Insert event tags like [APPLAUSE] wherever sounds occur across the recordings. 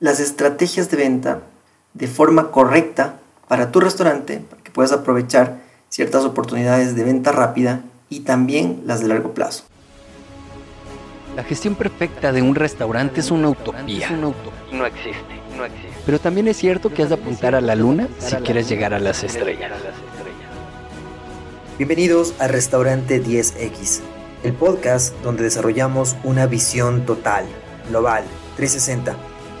las estrategias de venta de forma correcta para tu restaurante, para que puedas aprovechar ciertas oportunidades de venta rápida y también las de largo plazo. La gestión perfecta de un restaurante es una utopía. No existe, no existe. Pero también es cierto que has de apuntar a la luna si quieres llegar a las estrellas. Bienvenidos a Restaurante 10X, el podcast donde desarrollamos una visión total, global, 360,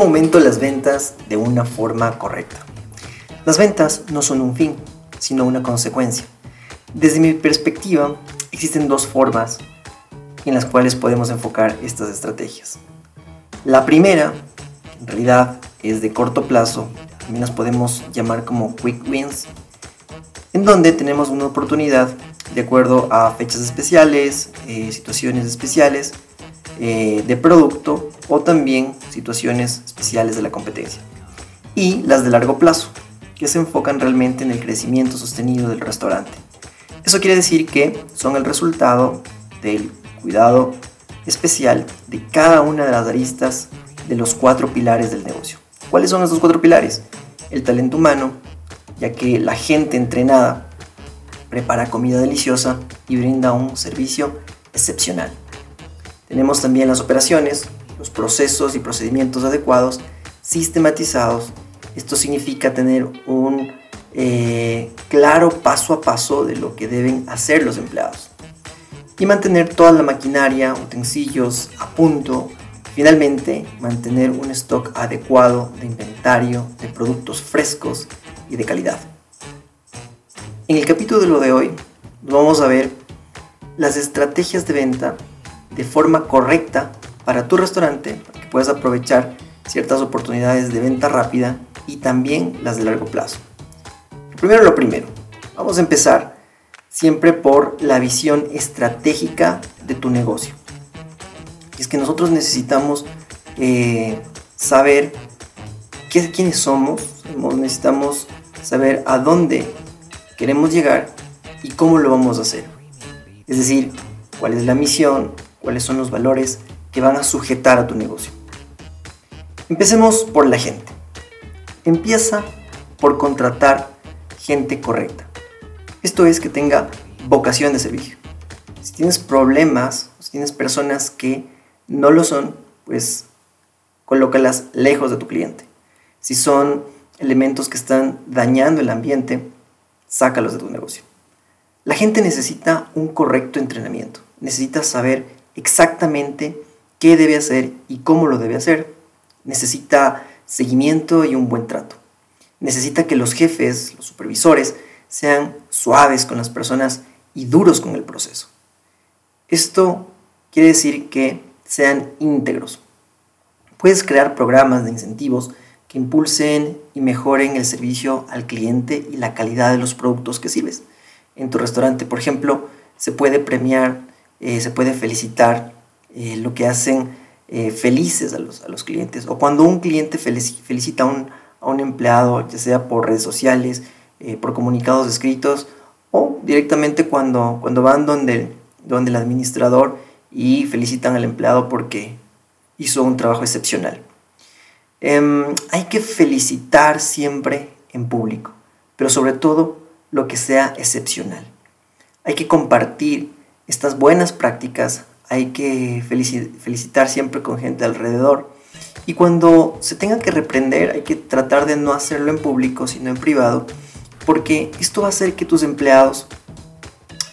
¿Cómo aumento las ventas de una forma correcta? Las ventas no son un fin, sino una consecuencia. Desde mi perspectiva, existen dos formas en las cuales podemos enfocar estas estrategias. La primera, en realidad, es de corto plazo, también las podemos llamar como quick wins, en donde tenemos una oportunidad de acuerdo a fechas especiales, eh, situaciones especiales, eh, de producto o también situaciones especiales de la competencia. Y las de largo plazo, que se enfocan realmente en el crecimiento sostenido del restaurante. Eso quiere decir que son el resultado del cuidado especial de cada una de las aristas de los cuatro pilares del negocio. ¿Cuáles son esos cuatro pilares? El talento humano, ya que la gente entrenada prepara comida deliciosa y brinda un servicio excepcional. Tenemos también las operaciones, los procesos y procedimientos adecuados, sistematizados. Esto significa tener un eh, claro paso a paso de lo que deben hacer los empleados. Y mantener toda la maquinaria, utensilios a punto. Finalmente, mantener un stock adecuado de inventario, de productos frescos y de calidad. En el capítulo de hoy vamos a ver las estrategias de venta de forma correcta para tu restaurante, para que puedas aprovechar ciertas oportunidades de venta rápida y también las de largo plazo. Primero lo primero, vamos a empezar siempre por la visión estratégica de tu negocio. Es que nosotros necesitamos eh, saber qué, quiénes somos, necesitamos saber a dónde queremos llegar y cómo lo vamos a hacer. Es decir, cuál es la misión, cuáles son los valores que van a sujetar a tu negocio. Empecemos por la gente. Empieza por contratar gente correcta. Esto es que tenga vocación de servicio. Si tienes problemas, si tienes personas que no lo son, pues colócalas lejos de tu cliente. Si son elementos que están dañando el ambiente, sácalos de tu negocio. La gente necesita un correcto entrenamiento, necesita saber exactamente qué debe hacer y cómo lo debe hacer. Necesita seguimiento y un buen trato. Necesita que los jefes, los supervisores, sean suaves con las personas y duros con el proceso. Esto quiere decir que sean íntegros. Puedes crear programas de incentivos que impulsen y mejoren el servicio al cliente y la calidad de los productos que sirves. En tu restaurante, por ejemplo, se puede premiar eh, se puede felicitar eh, lo que hacen eh, felices a los, a los, clientes. O cuando un cliente felicita a un, a un, empleado, ya sea por redes sociales, por comunicados escritos, o directamente cuando, cuando van donde, donde el administrador y felicitan al empleado porque hizo un trabajo excepcional. Em, hay que felicitar siempre en público, pero sobre todo lo que sea excepcional. Hay que compartir estas buenas prácticas hay que felicitar siempre con gente alrededor. Y cuando se tenga que reprender, hay que tratar de no hacerlo en público, sino en privado, porque esto va a hacer que tus empleados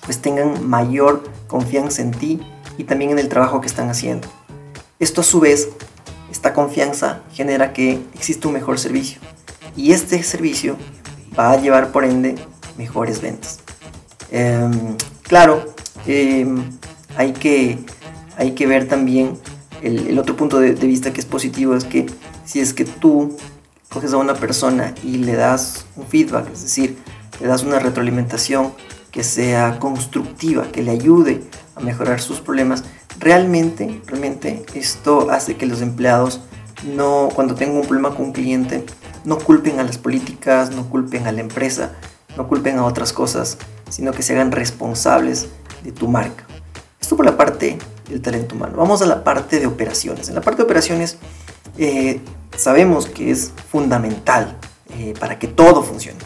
pues tengan mayor confianza en ti y también en el trabajo que están haciendo. Esto a su vez, esta confianza genera que exista un mejor servicio y este servicio va a llevar por ende mejores ventas. Em, claro, Em, hay, que, hay que ver también el, otro punto de, vista que es positivo es que si es que tú coges a una persona y le das un feedback, es decir, le das una retroalimentación que sea constructiva, que le ayude a mejorar sus problemas, realmente, realmente esto hace que los empleados no, cuando tengan un problema con un cliente, no culpen a las políticas, no culpen a la empresa, no culpen a otras cosas, sino que se hagan responsables de tu marca. Esto por la parte del talento humano. Vamos a la parte de operaciones. En la parte de operaciones eh, sabemos que es fundamental eh, para que todo funcione.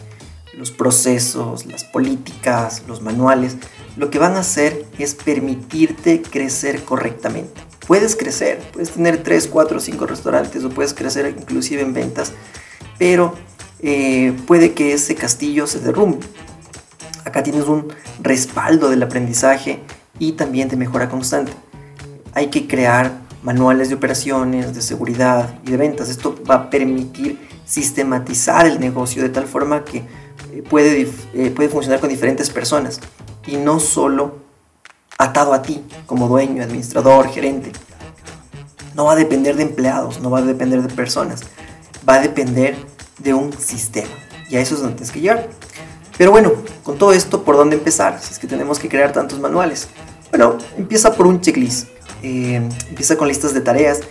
Los procesos, las políticas, los manuales, lo que van a hacer es permitirte crecer correctamente. Puedes crecer, puedes tener 3, 4, 5 restaurantes o puedes crecer inclusive en ventas, pero eh, puede que ese castillo se derrumbe. Acá tienes un respaldo del aprendizaje y también de mejora constante. Hay que crear manuales de operaciones, de seguridad y de ventas. Esto va a permitir sistematizar el negocio de tal forma que eh, puede, eh, puede funcionar con diferentes personas y no solo atado a ti como dueño, administrador, gerente. No va a depender de empleados, no va a depender de personas, va a depender de un sistema. Y a eso es donde que llegar. Pero bueno, con todo esto, ¿por dónde empezar? Si es que tenemos que crear tantos manuales. Bueno, empieza por un checklist. Eh, empieza con listas de tareas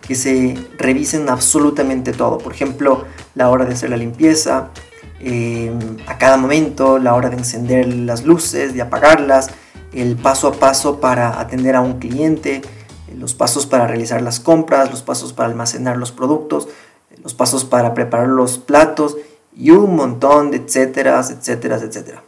que se revisen absolutamente todo. Por ejemplo, la hora de hacer la limpieza, eh, a cada momento, la hora de encender las luces, de apagarlas, el paso a paso para atender a un cliente, los pasos para realizar las compras, los pasos para almacenar los productos, los pasos para preparar los platos y un montón de etcétera, etcétera, etcétera.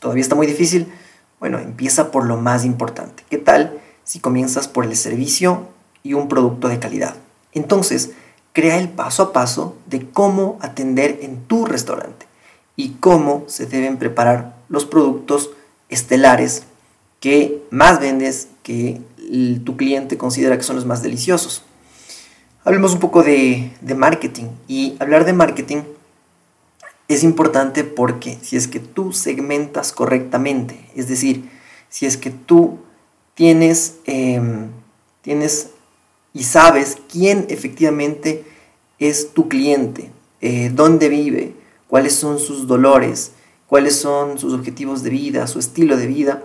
Todavía está muy difícil. Bueno, empieza por lo más importante. ¿Qué tal si comienzas por el servicio y un producto de calidad? Entonces, crea el paso a paso de cómo atender en tu restaurante y cómo se deben preparar los productos estelares que más vendes, que tu cliente considera que son los más deliciosos. Hablemos un poco de, marketing y hablar de marketing es importante porque si es que tú segmentas correctamente, es decir, si es que tú tienes, em, tienes y sabes quién efectivamente es tu cliente, eh, dónde vive, cuáles son sus dolores, cuáles son sus objetivos de vida, su estilo de vida.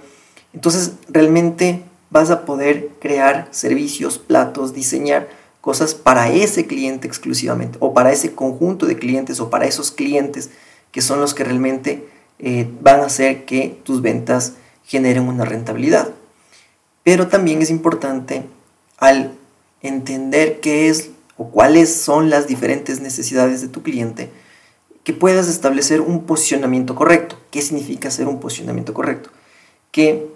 Entonces realmente vas a poder crear servicios, platos, diseñar cosas para ese cliente exclusivamente o para ese conjunto de clientes o para esos clientes que son los que realmente eh, van a hacer que tus ventas generen una rentabilidad. Pero también es importante al entender qué es o cuáles son las diferentes necesidades de tu cliente, que puedas establecer un posicionamiento correcto. ¿Qué significa hacer un posicionamiento correcto? Que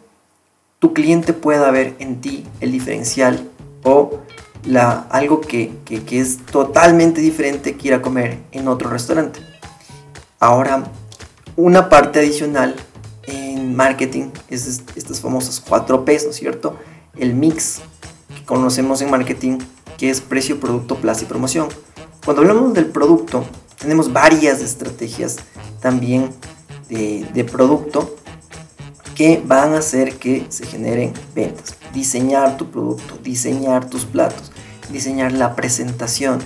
tu cliente pueda ver en ti el diferencial o la, algo que, es totalmente diferente que ir a comer en otro restaurante. Ahora, una parte adicional en marketing es estas famosas 4 P, ¿no es cierto? El mix que conocemos en marketing, que es precio, producto, plaza y promoción. Cuando hablamos del producto, tenemos varias estrategias también de, producto que van a hacer que se generen ventas. Diseñar tu producto, diseñar tus platos, diseñar la presentación,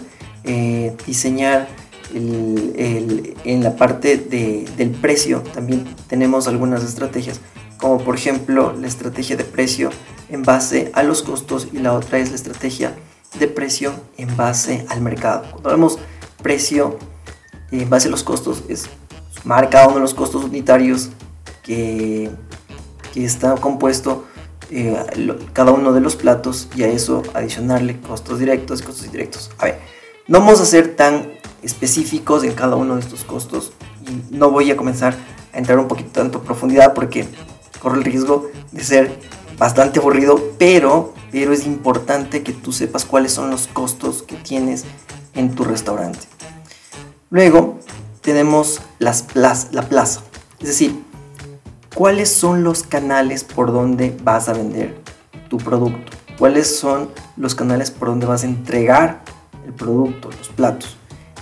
eh, diseñar en la parte del precio también tenemos algunas estrategias, como por ejemplo la estrategia de precio en base a los costos y la otra es la estrategia de precio en base al mercado. Cuando hablamos precio en base a los costos es sumar cada uno de los costos unitarios que, que está compuesto eh, cada uno de los platos y a eso adicionarle costos directos y costos indirectos. A ver, no vamos a ser tan específicos en cada uno de estos costos no voy a comenzar a entrar un poquito tanto profundidad porque corre el riesgo de ser bastante aburrido, pero, pero es importante que tú sepas cuáles son los costos que tienes en tu restaurante. Luego tenemos las la plaza, es decir, cuáles son los canales por donde vas a vender tu producto, cuáles son los canales por donde vas a entregar el producto, los platos.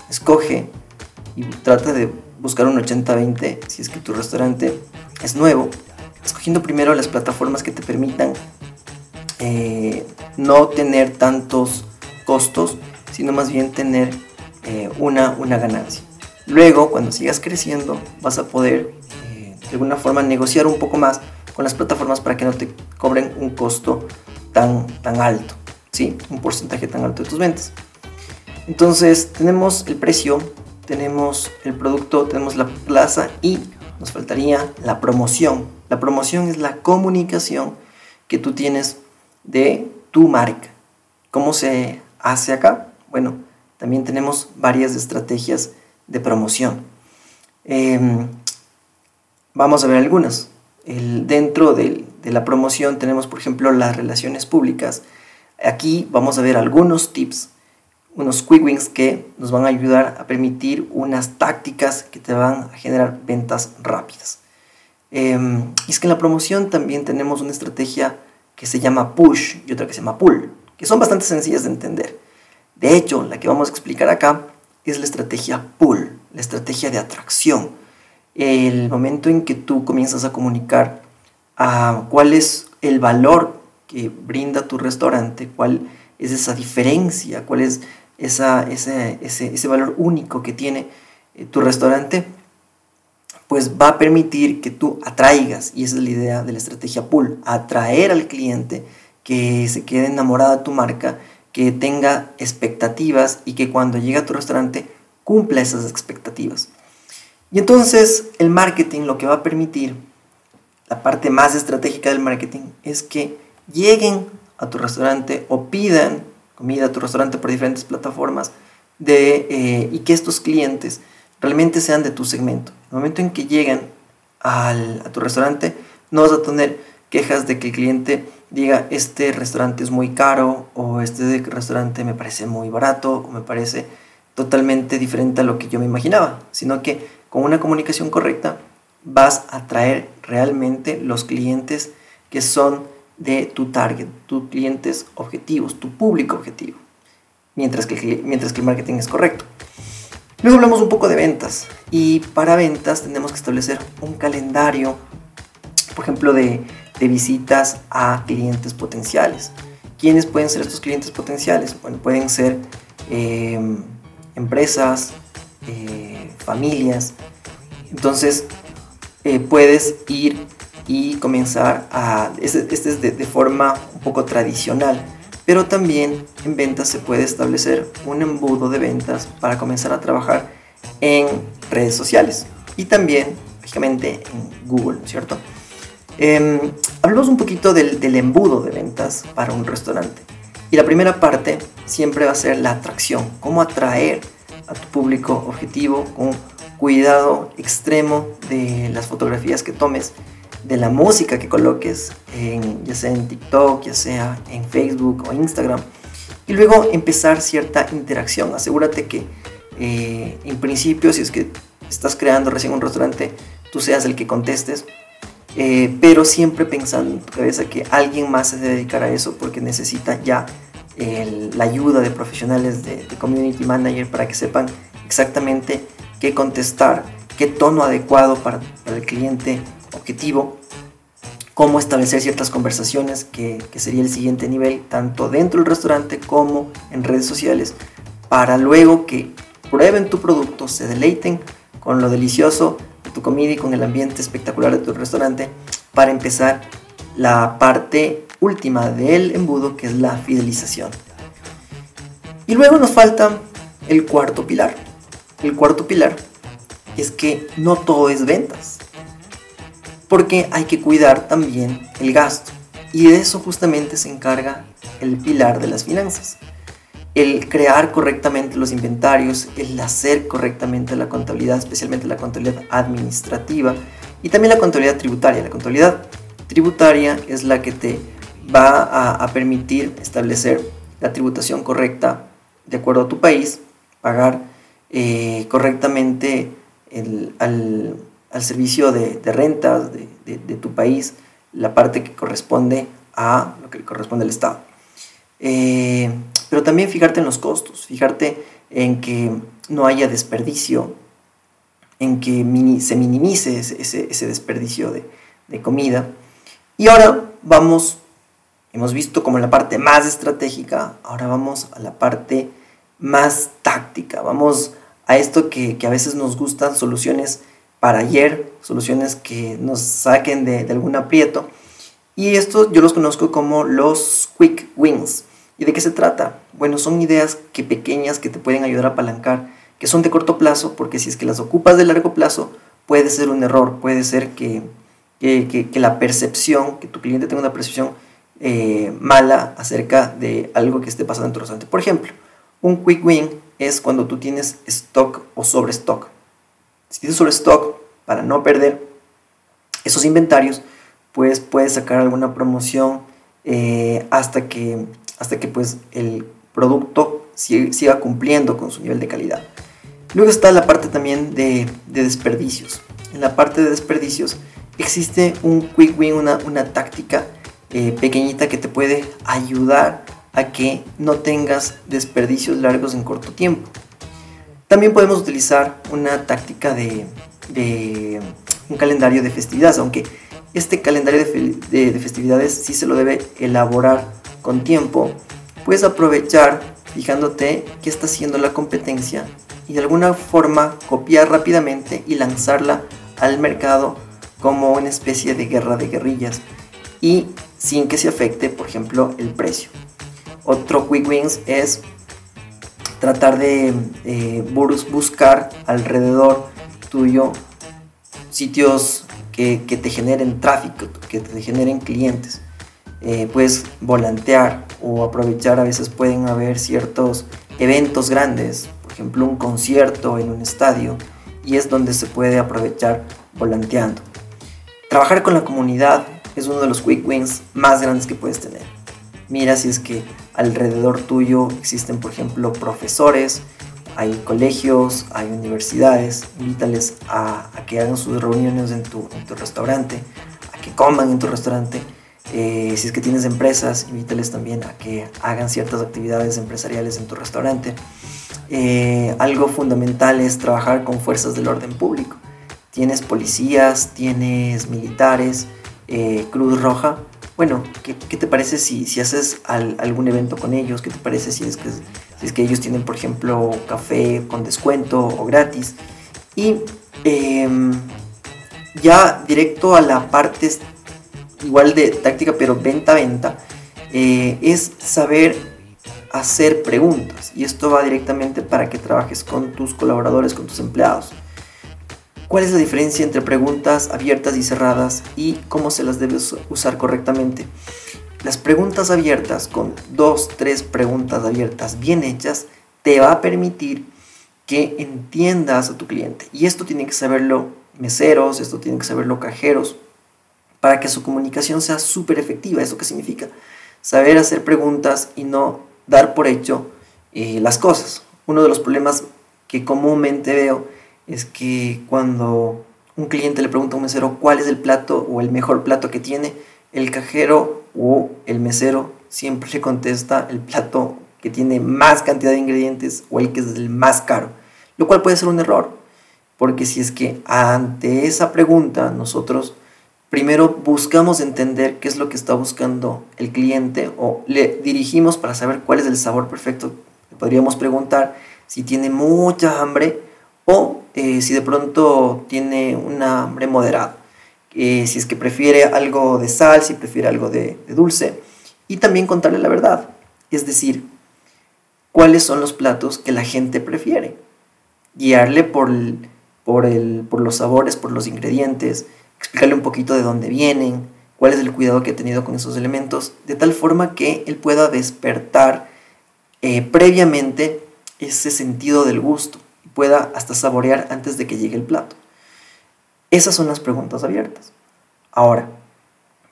Escoge y trata de buscar un 80-20 si es que tu restaurante es nuevo, escogiendo primero las plataformas que te permitan eh, no tener tantos costos, sino más bien tener eh, una, una ganancia. Luego, cuando sigas creciendo, vas a poder alguna forma negociar un poco más con las plataformas para que no te cobren un costo tan, tan alto, ¿sí? un porcentaje tan alto de tus ventas. Entonces tenemos el precio, tenemos el producto, tenemos la plaza y nos faltaría la promoción. La promoción es la comunicación que tú tienes de tu marca. ¿Cómo se hace acá? Bueno, también tenemos varias estrategias de promoción. Em, vamos a ver algunas. dentro de la promoción tenemos, por ejemplo, las relaciones públicas. Aquí vamos a ver algunos tips unos quick wins que nos van a ayudar a permitir unas tácticas que te van a generar ventas rápidas. Em, y es que en la promoción también tenemos una estrategia que se llama push y otra que se llama pull, que son bastante sencillas de entender. De hecho, la que vamos a explicar acá es la estrategia pull, la estrategia de atracción. El momento en que tú comienzas a comunicar a cuál es el valor que brinda tu restaurante, cuál es esa diferencia, cuál es esa, ese, ese, valor único que tiene eh, tu restaurante, pues va a permitir que tú atraigas, y esa es la idea de la estrategia pool, atraer al cliente que se quede enamorado de tu marca, que tenga expectativas y que cuando llegue a tu restaurante cumpla esas expectativas. Y entonces el marketing lo que va a permitir, la parte más estratégica del marketing, es que lleguen a tu restaurante o pidan comida a tu restaurante por diferentes plataformas de, eh, y que estos clientes realmente sean de tu segmento. En el momento en que llegan al, a tu restaurante, no vas a tener quejas de que el cliente diga este restaurante es muy caro o este restaurante me parece muy barato o me parece totalmente diferente a lo que yo me imaginaba, sino que con una comunicación correcta vas a traer realmente los clientes que son de tu target, tus clientes objetivos, tu público objetivo, mientras que, mientras que el marketing es correcto. Luego hablamos un poco de ventas y para ventas tenemos que establecer un calendario, por ejemplo, de, de visitas a clientes potenciales. ¿Quiénes pueden ser estos clientes potenciales? Bueno, pueden ser eh, empresas, eh, familias. Entonces, eh, puedes ir y comenzar a... Este, este es de, forma un poco tradicional, pero también en ventas se puede establecer un embudo de ventas para comenzar a trabajar en redes sociales y también, lógicamente, en Google, ¿cierto? Eh, hablamos un poquito del, del embudo de ventas para un restaurante. Y la primera parte siempre va a ser la atracción, cómo atraer a tu público objetivo con cuidado extremo de las fotografías que tomes de la música que coloques, en, ya sea en TikTok, ya sea en Facebook o Instagram. Y luego empezar cierta interacción. Asegúrate que eh, en principio, si es que estás creando recién un restaurante, tú seas el que contestes. Eh, pero siempre pensando en tu cabeza que alguien más se debe dedicar a eso porque necesita ya la ayuda de profesionales de, community manager para que sepan exactamente qué contestar, qué tono adecuado para, el cliente objetivo, cómo establecer ciertas conversaciones, que, sería el siguiente nivel, tanto dentro del restaurante como en redes sociales, para luego que prueben tu producto, se deleiten con lo delicioso de tu comida y con el ambiente espectacular de tu restaurante, para empezar la parte última del embudo, que es la fidelización. Y luego nos falta el cuarto pilar. El cuarto pilar es que no todo es ventas porque hay que cuidar también el gasto. Y de eso justamente se encarga el pilar de las finanzas. El crear correctamente los inventarios, el hacer correctamente la contabilidad, especialmente la contabilidad administrativa y también la contabilidad tributaria. La contabilidad tributaria es la que te va a, permitir establecer la tributación correcta de acuerdo a tu país, pagar eh, correctamente al, al servicio de, rentas de, tu país la parte que corresponde a lo que le corresponde al Estado. Eh, pero también fijarte en los costos, fijarte en que no haya desperdicio, en que se minimice ese, desperdicio de, comida. Y ahora vamos hemos visto como la parte más estratégica, ahora vamos a la parte más táctica, vamos a esto que, a veces nos gustan soluciones para ayer, soluciones que nos saquen de, de algún aprieto. Y esto yo los conozco como los quick wins. ¿Y de qué se trata? Bueno, son ideas que pequeñas que te pueden ayudar a apalancar, que son de corto plazo, porque si es que las ocupas de largo plazo, puede ser un error, puede ser que, que, la percepción, que tu cliente tenga una percepción eh, mala acerca de algo que esté pasando en tu restaurante. Por ejemplo, un quick win es cuando tú tienes stock o sobre stock. Si tienes sobre stock, para no perder esos inventarios, pues puedes sacar alguna promoción eh, hasta que, hasta que pues, el producto siga cumpliendo con su nivel de calidad. Luego está la parte también de, desperdicios. En la parte de desperdicios existe un quick win, una, una táctica eh, pequeñita que te puede ayudar a que no tengas desperdicios largos en corto tiempo. También podemos utilizar una táctica de, de un calendario de festividades, aunque este calendario de, festividades sí se lo debe elaborar con tiempo. Puedes aprovechar fijándote qué está haciendo la competencia y de alguna forma copiar rápidamente y lanzarla al mercado como una especie de guerra de guerrillas y sin que se afecte, por ejemplo, el precio. Otro quick wins es tratar de eh, buscar alrededor tuyo sitios que, te generen tráfico, que te generen clientes. Eh, puedes volantear o aprovechar, a veces pueden haber ciertos eventos grandes, por ejemplo un concierto en un estadio, y es donde se puede aprovechar volanteando. Trabajar con la comunidad es uno de los quick wins más grandes que puedes tener. Mira si es que alrededor tuyo existen, por ejemplo, profesores, hay colegios, hay universidades, invítales a, que hagan sus reuniones en tu, restaurante, a que coman en tu restaurante. Eh, si es que tienes empresas, invítales también a que hagan ciertas actividades empresariales en tu restaurante. Eh, algo fundamental es trabajar con fuerzas del orden público. Tienes policías, tienes militares, eh, Cruz Roja. Bueno, ¿qué, te parece si, si haces algún evento con ellos? ¿Qué te parece si es que si es que ellos tienen, por ejemplo, café con descuento o gratis. Y em, ya directo a la parte igual de táctica, pero venta-venta, eh, es saber hacer preguntas. Y esto va directamente para que trabajes con tus colaboradores, con tus empleados. ¿Cuál es la diferencia entre preguntas abiertas y cerradas y cómo se las debes usar correctamente? Las preguntas abiertas, con dos, tres preguntas abiertas bien hechas, te va a permitir que entiendas a tu cliente. Y esto tiene que saberlo meseros, esto tiene que saberlo cajeros, para que su comunicación sea súper efectiva. ¿Eso qué significa? Saber hacer preguntas y no dar por hecho eh, las cosas. Uno de los problemas que comúnmente veo es que cuando un cliente le pregunta a un mesero cuál es el plato o el mejor plato que tiene, el cajero o el mesero siempre [LAUGHS] le contesta el plato que tiene más cantidad de ingredientes o el que es el más caro, lo cual puede ser un error, porque si es que ante esa pregunta nosotros primero buscamos entender qué es lo que está buscando el cliente o le dirigimos para saber cuál es el sabor perfecto, podríamos preguntar si tiene mucha hambre o eh, si de pronto tiene una hambre moderada. Eh, si es que prefiere algo de sal, si prefiere algo de, dulce, y también contarle la verdad, es decir, cuáles son los platos que la gente prefiere, guiarle por, por, el, por los sabores, por los ingredientes, explicarle un poquito de dónde vienen, cuál es el cuidado que ha tenido con esos elementos, de tal forma que él pueda despertar eh, previamente ese sentido del gusto pueda hasta saborear antes de que llegue el plato. Esas son las preguntas abiertas. Ahora,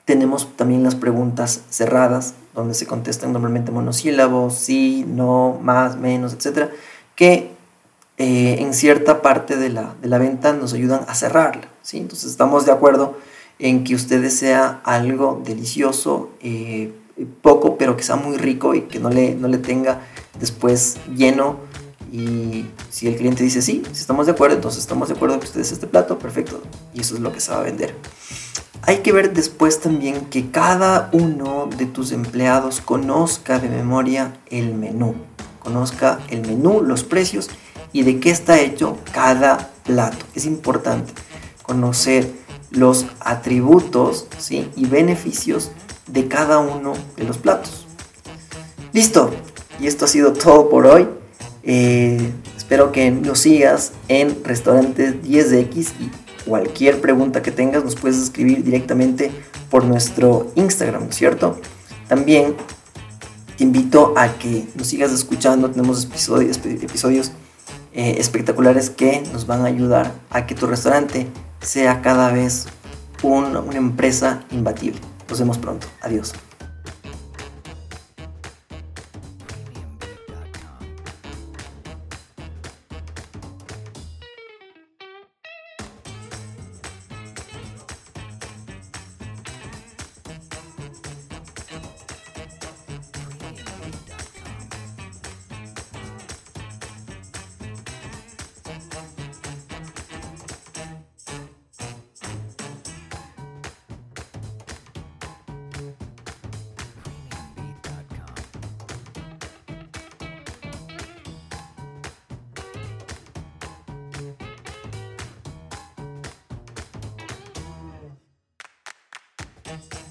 tenemos también las preguntas cerradas, donde se contestan normalmente monosílabos, sí, no, más, menos, etc. Que eh, en cierta parte de la, venta nos ayudan a cerrarla. ¿sí? Entonces estamos de acuerdo en que usted desea algo delicioso, eh, poco, pero que sea muy rico y que no le, no le tenga después lleno y si el cliente dice sí, si estamos de acuerdo, entonces estamos de acuerdo que ustedes este plato, perfecto. Y eso es lo que se va a vender. Hay que ver después también que cada uno de tus empleados conozca de memoria el menú, conozca el menú, los precios y de qué está hecho cada plato. Es importante conocer los atributos y beneficios de cada uno de los platos. Listo, y esto ha sido todo por hoy. Eh, espero que nos sigas en Restaurantes 10X y cualquier pregunta que tengas nos puedes escribir directamente por nuestro Instagram, ¿cierto? También te invito a que nos sigas escuchando, tenemos episodios, episodios eh, espectaculares que nos van a ayudar a que tu restaurante sea cada vez una empresa imbatible. Nos vemos pronto. Adiós. Gracias.